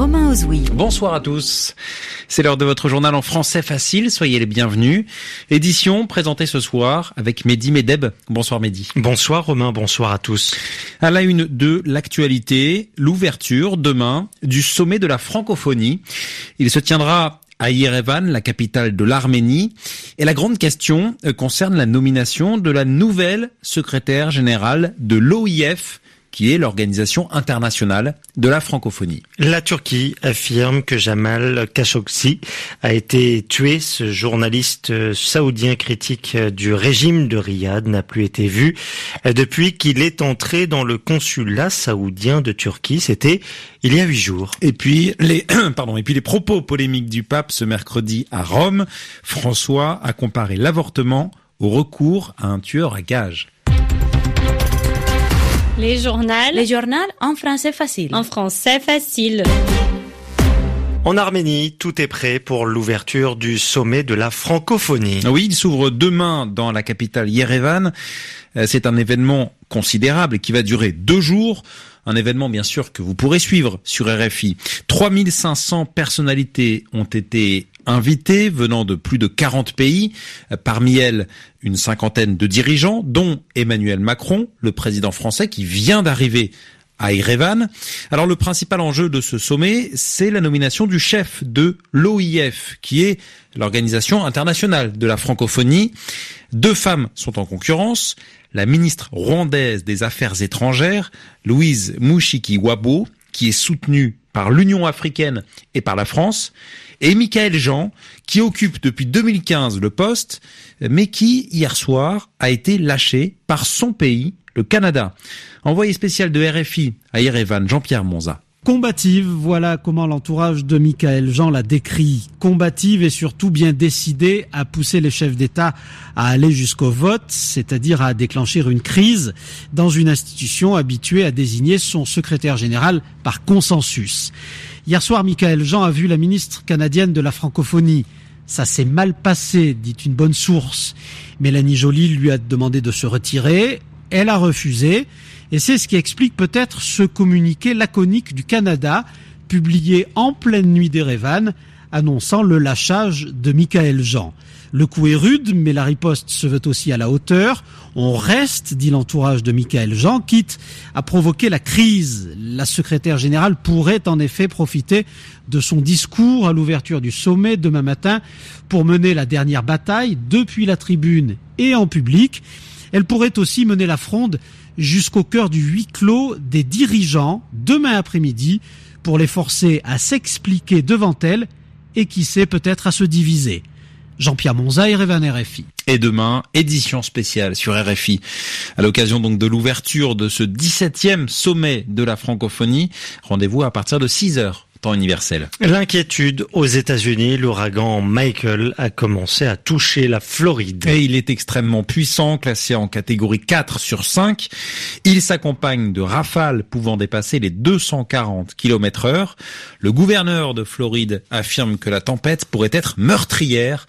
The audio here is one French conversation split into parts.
Romain Ozoui. Bonsoir à tous. C'est l'heure de votre journal en français facile, soyez les bienvenus. Édition présentée ce soir avec Mehdi Medeb. Bonsoir Mehdi. Bonsoir Romain, bonsoir à tous. À la une de l'actualité, l'ouverture demain du sommet de la francophonie. Il se tiendra à Yerevan, la capitale de l'Arménie. Et la grande question euh, concerne la nomination de la nouvelle secrétaire générale de l'OIF, qui est l'Organisation internationale de la francophonie. La Turquie affirme que Jamal Khashoggi a été tué. Ce journaliste saoudien critique du régime de Riyad n'a plus été vu depuis qu'il est entré dans le consulat saoudien de Turquie. C'était il y a huit jours. Et puis les pardon et puis les propos polémiques du pape ce mercredi à Rome. François a comparé l'avortement au recours à un tueur à gages. Les journaux. Les journaux en français facile. En français facile. En Arménie, tout est prêt pour l'ouverture du sommet de la francophonie. Oui, il s'ouvre demain dans la capitale Yerevan. Euh, c'est un événement considérable qui va durer deux jours. Un événement bien sûr que vous pourrez suivre sur RFI. 3500 personnalités ont été invitées venant de plus de 40 pays, parmi elles une cinquantaine de dirigeants, dont Emmanuel Macron, le président français qui vient d'arriver à Erevan. Alors le principal enjeu de ce sommet, c'est la nomination du chef de l'OIF, qui est l'Organisation internationale de la francophonie. Deux femmes sont en concurrence. La ministre rwandaise des Affaires étrangères, Louise Mouchiki Wabo, qui est soutenue par l'Union africaine et par la France, et Michael Jean, qui occupe depuis 2015 le poste, mais qui, hier soir, a été lâché par son pays, le Canada. Envoyé spécial de RFI à Yerevan, Jean-Pierre Monza. Combative, voilà comment l'entourage de Michael Jean la décrit. Combative et surtout bien décidée à pousser les chefs d'État à aller jusqu'au vote, c'est-à-dire à déclencher une crise dans une institution habituée à désigner son secrétaire général par consensus. Hier soir, Michael Jean a vu la ministre canadienne de la francophonie. Ça s'est mal passé, dit une bonne source. Mélanie Joly lui a demandé de se retirer. Elle a refusé. Et c'est ce qui explique peut-être ce communiqué laconique du Canada, publié en pleine nuit d'Erevan, annonçant le lâchage de Michael Jean. Le coup est rude, mais la riposte se veut aussi à la hauteur. On reste, dit l'entourage de Michael Jean, quitte à provoquer la crise. La secrétaire générale pourrait en effet profiter de son discours à l'ouverture du sommet demain matin pour mener la dernière bataille depuis la tribune et en public. Elle pourrait aussi mener la fronde jusqu'au cœur du huis clos des dirigeants demain après-midi pour les forcer à s'expliquer devant elle et qui sait peut-être à se diviser. Jean-Pierre Monza et Révan RFI. Et demain, édition spéciale sur RFI. À l'occasion donc de l'ouverture de ce 17e sommet de la francophonie. Rendez-vous à partir de 6 heures temps universel. L'inquiétude aux États-Unis, l'ouragan Michael a commencé à toucher la Floride. Et il est extrêmement puissant, classé en catégorie 4 sur 5. Il s'accompagne de rafales pouvant dépasser les 240 km heure. Le gouverneur de Floride affirme que la tempête pourrait être meurtrière.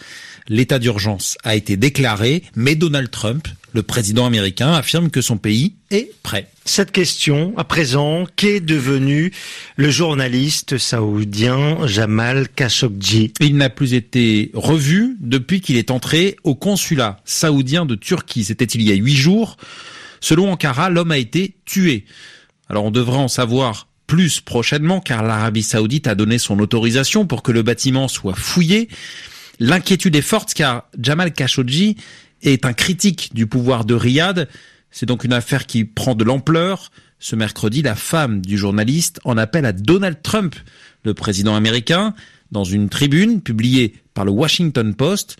L'état d'urgence a été déclaré, mais Donald Trump, le président américain, affirme que son pays est prêt. Cette question, à présent, qu'est devenu le journaliste saoudien Jamal Khashoggi Il n'a plus été revu depuis qu'il est entré au consulat saoudien de Turquie. C'était il y a huit jours. Selon Ankara, l'homme a été tué. Alors on devrait en savoir plus prochainement car l'Arabie saoudite a donné son autorisation pour que le bâtiment soit fouillé. L'inquiétude est forte car Jamal Khashoggi est un critique du pouvoir de Riyad. C'est donc une affaire qui prend de l'ampleur. Ce mercredi, la femme du journaliste en appelle à Donald Trump, le président américain, dans une tribune publiée par le Washington Post,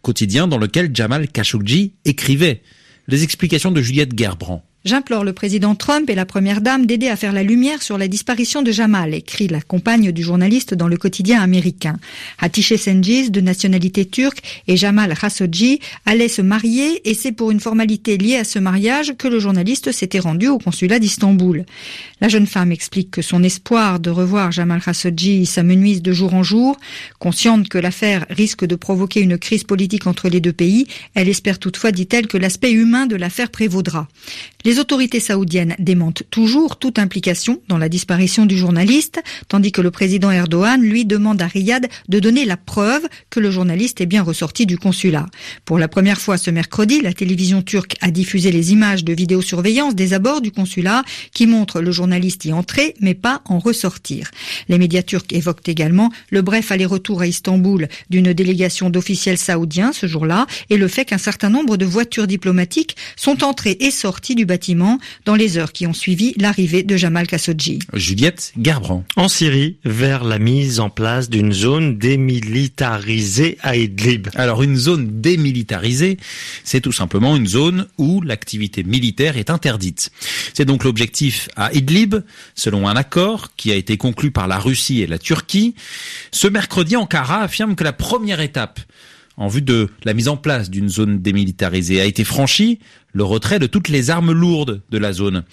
quotidien dans lequel Jamal Khashoggi écrivait. Les explications de Juliette Gerbrand. J'implore le président Trump et la première dame d'aider à faire la lumière sur la disparition de Jamal, écrit la compagne du journaliste dans le quotidien américain. Hatice Sengiz, de nationalité turque, et Jamal Khashoggi allaient se marier et c'est pour une formalité liée à ce mariage que le journaliste s'était rendu au consulat d'Istanbul. La jeune femme explique que son espoir de revoir Jamal Khashoggi s'amenuise de jour en jour. Consciente que l'affaire risque de provoquer une crise politique entre les deux pays, elle espère toutefois, dit-elle, que l'aspect humain de l'affaire prévaudra. Autorités saoudiennes démentent toujours toute implication dans la disparition du journaliste, tandis que le président Erdogan lui demande à Riyad de donner la preuve que le journaliste est bien ressorti du consulat. Pour la première fois ce mercredi, la télévision turque a diffusé les images de vidéosurveillance des abords du consulat qui montrent le journaliste y entrer mais pas en ressortir. Les médias turcs évoquent également le bref aller-retour à Istanbul d'une délégation d'officiels saoudiens ce jour-là et le fait qu'un certain nombre de voitures diplomatiques sont entrées et sorties du bâtiment dans les heures qui ont suivi l'arrivée de Jamal Khashoggi. Juliette Garbrand. En Syrie, vers la mise en place d'une zone démilitarisée à Idlib. Alors une zone démilitarisée, c'est tout simplement une zone où l'activité militaire est interdite. C'est donc l'objectif à Idlib, selon un accord qui a été conclu par la Russie et la Turquie. Ce mercredi, Ankara affirme que la première étape en vue de la mise en place d'une zone démilitarisée a été franchie, le retrait de toutes les armes lourdes de la zone.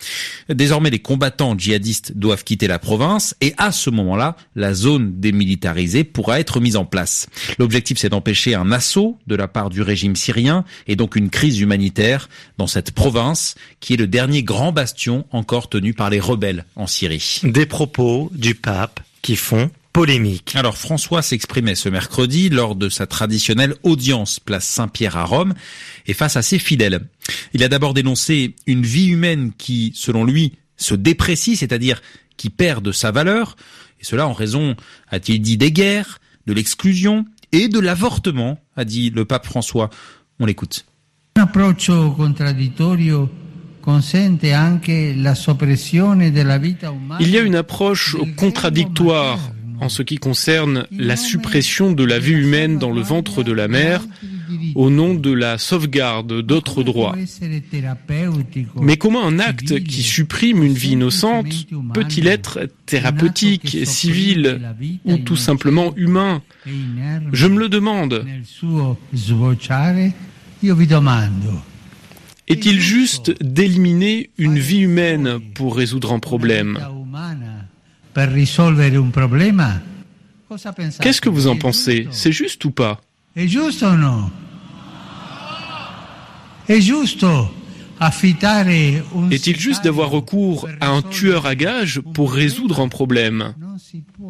Désormais, les combattants djihadistes doivent quitter la province et à ce moment-là, la zone démilitarisée pourra être mise en place. L'objectif, c'est d'empêcher un assaut de la part du régime syrien et donc une crise humanitaire dans cette province qui est le dernier grand bastion encore tenu par les rebelles en Syrie. Des propos du pape qui font polémique. Alors François s'exprimait ce mercredi lors de sa traditionnelle audience place Saint-Pierre à Rome et face à ses fidèles. Il a d'abord dénoncé une vie humaine qui, selon lui, se déprécie, c'est-à-dire qui perd de sa valeur, et cela en raison, a-t-il dit, des guerres, de l'exclusion et de l'avortement, a dit le pape François. On l'écoute. Un approccio contraddittorio il y a une approche contradictoire en ce qui concerne la suppression de la vie humaine dans le ventre de la mère au nom de la sauvegarde d'autres droits. Mais comment un acte qui supprime une vie innocente peut-il être thérapeutique, civil ou tout simplement humain Je me le demande. Est-il juste d'éliminer une vie humaine pour résoudre un problème Qu'est-ce que vous en pensez? C'est juste ou pas? Est-il juste d'avoir recours à un tueur à gages pour résoudre un problème?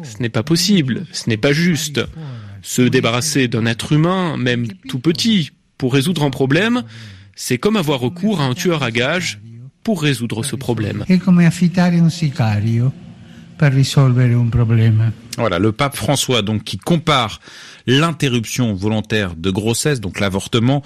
Ce n'est pas possible, ce n'est pas juste. Se débarrasser d'un être humain, même tout petit, pour résoudre un problème, c'est comme avoir recours à un tueur à gages pour résoudre ce problème. Voilà, le pape François donc qui compare l'interruption volontaire de grossesse, donc l'avortement,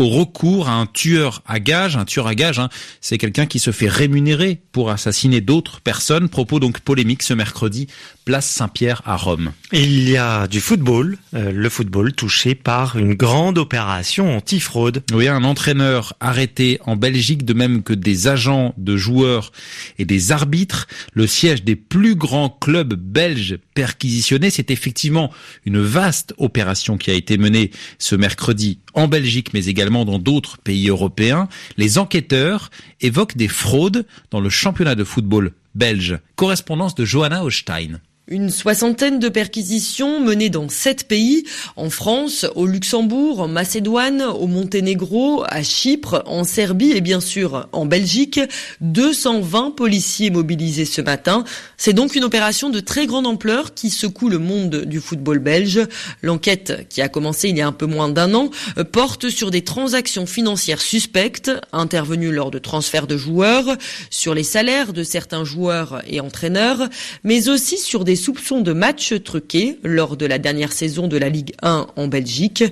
au recours à un tueur à gage. Un tueur à gage, hein, c'est quelqu'un qui se fait rémunérer pour assassiner d'autres personnes. Propos donc polémiques ce mercredi, place Saint-Pierre à Rome. Il y a du football, euh, le football touché par une grande opération anti-fraude. Oui, un entraîneur arrêté en Belgique, de même que des agents de joueurs et des arbitres. Le siège des plus grands clubs belges perquisitionnés, c'est effectivement une vaste opération qui a été menée ce mercredi en Belgique, mais également dans d'autres pays européens. Les enquêteurs évoquent des fraudes dans le championnat de football belge. Correspondance de Johanna Holstein. Une soixantaine de perquisitions menées dans sept pays, en France, au Luxembourg, en Macédoine, au Monténégro, à Chypre, en Serbie et bien sûr en Belgique. 220 policiers mobilisés ce matin. C'est donc une opération de très grande ampleur qui secoue le monde du football belge. L'enquête, qui a commencé il y a un peu moins d'un an, porte sur des transactions financières suspectes intervenues lors de transferts de joueurs, sur les salaires de certains joueurs et entraîneurs, mais aussi sur des soupçons de matchs truqués lors de la dernière saison de la Ligue 1 en Belgique.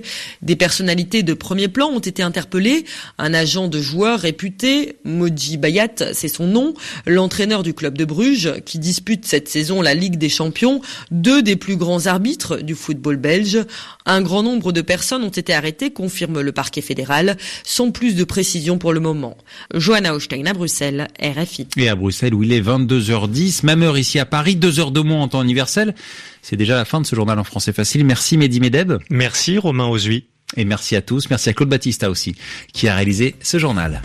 Des personnalités de premier plan ont été interpellées. Un agent de joueur réputé, Moji Bayat, c'est son nom, l'entraîneur du club de Bruges, qui dispute cette saison la Ligue des Champions, deux des plus grands arbitres du football belge. Un grand nombre de personnes ont été arrêtées, confirme le parquet fédéral, sans plus de précision pour le moment. Johanna Hochstein à Bruxelles, RFI. Et à Bruxelles où il est 22h10, même heure ici à Paris, deux heures de moins en temps universel. C'est déjà la fin de ce journal en français facile. Merci Mehdi Medeb. Merci Romain Ozui. Et merci à tous. Merci à Claude Battista aussi, qui a réalisé ce journal.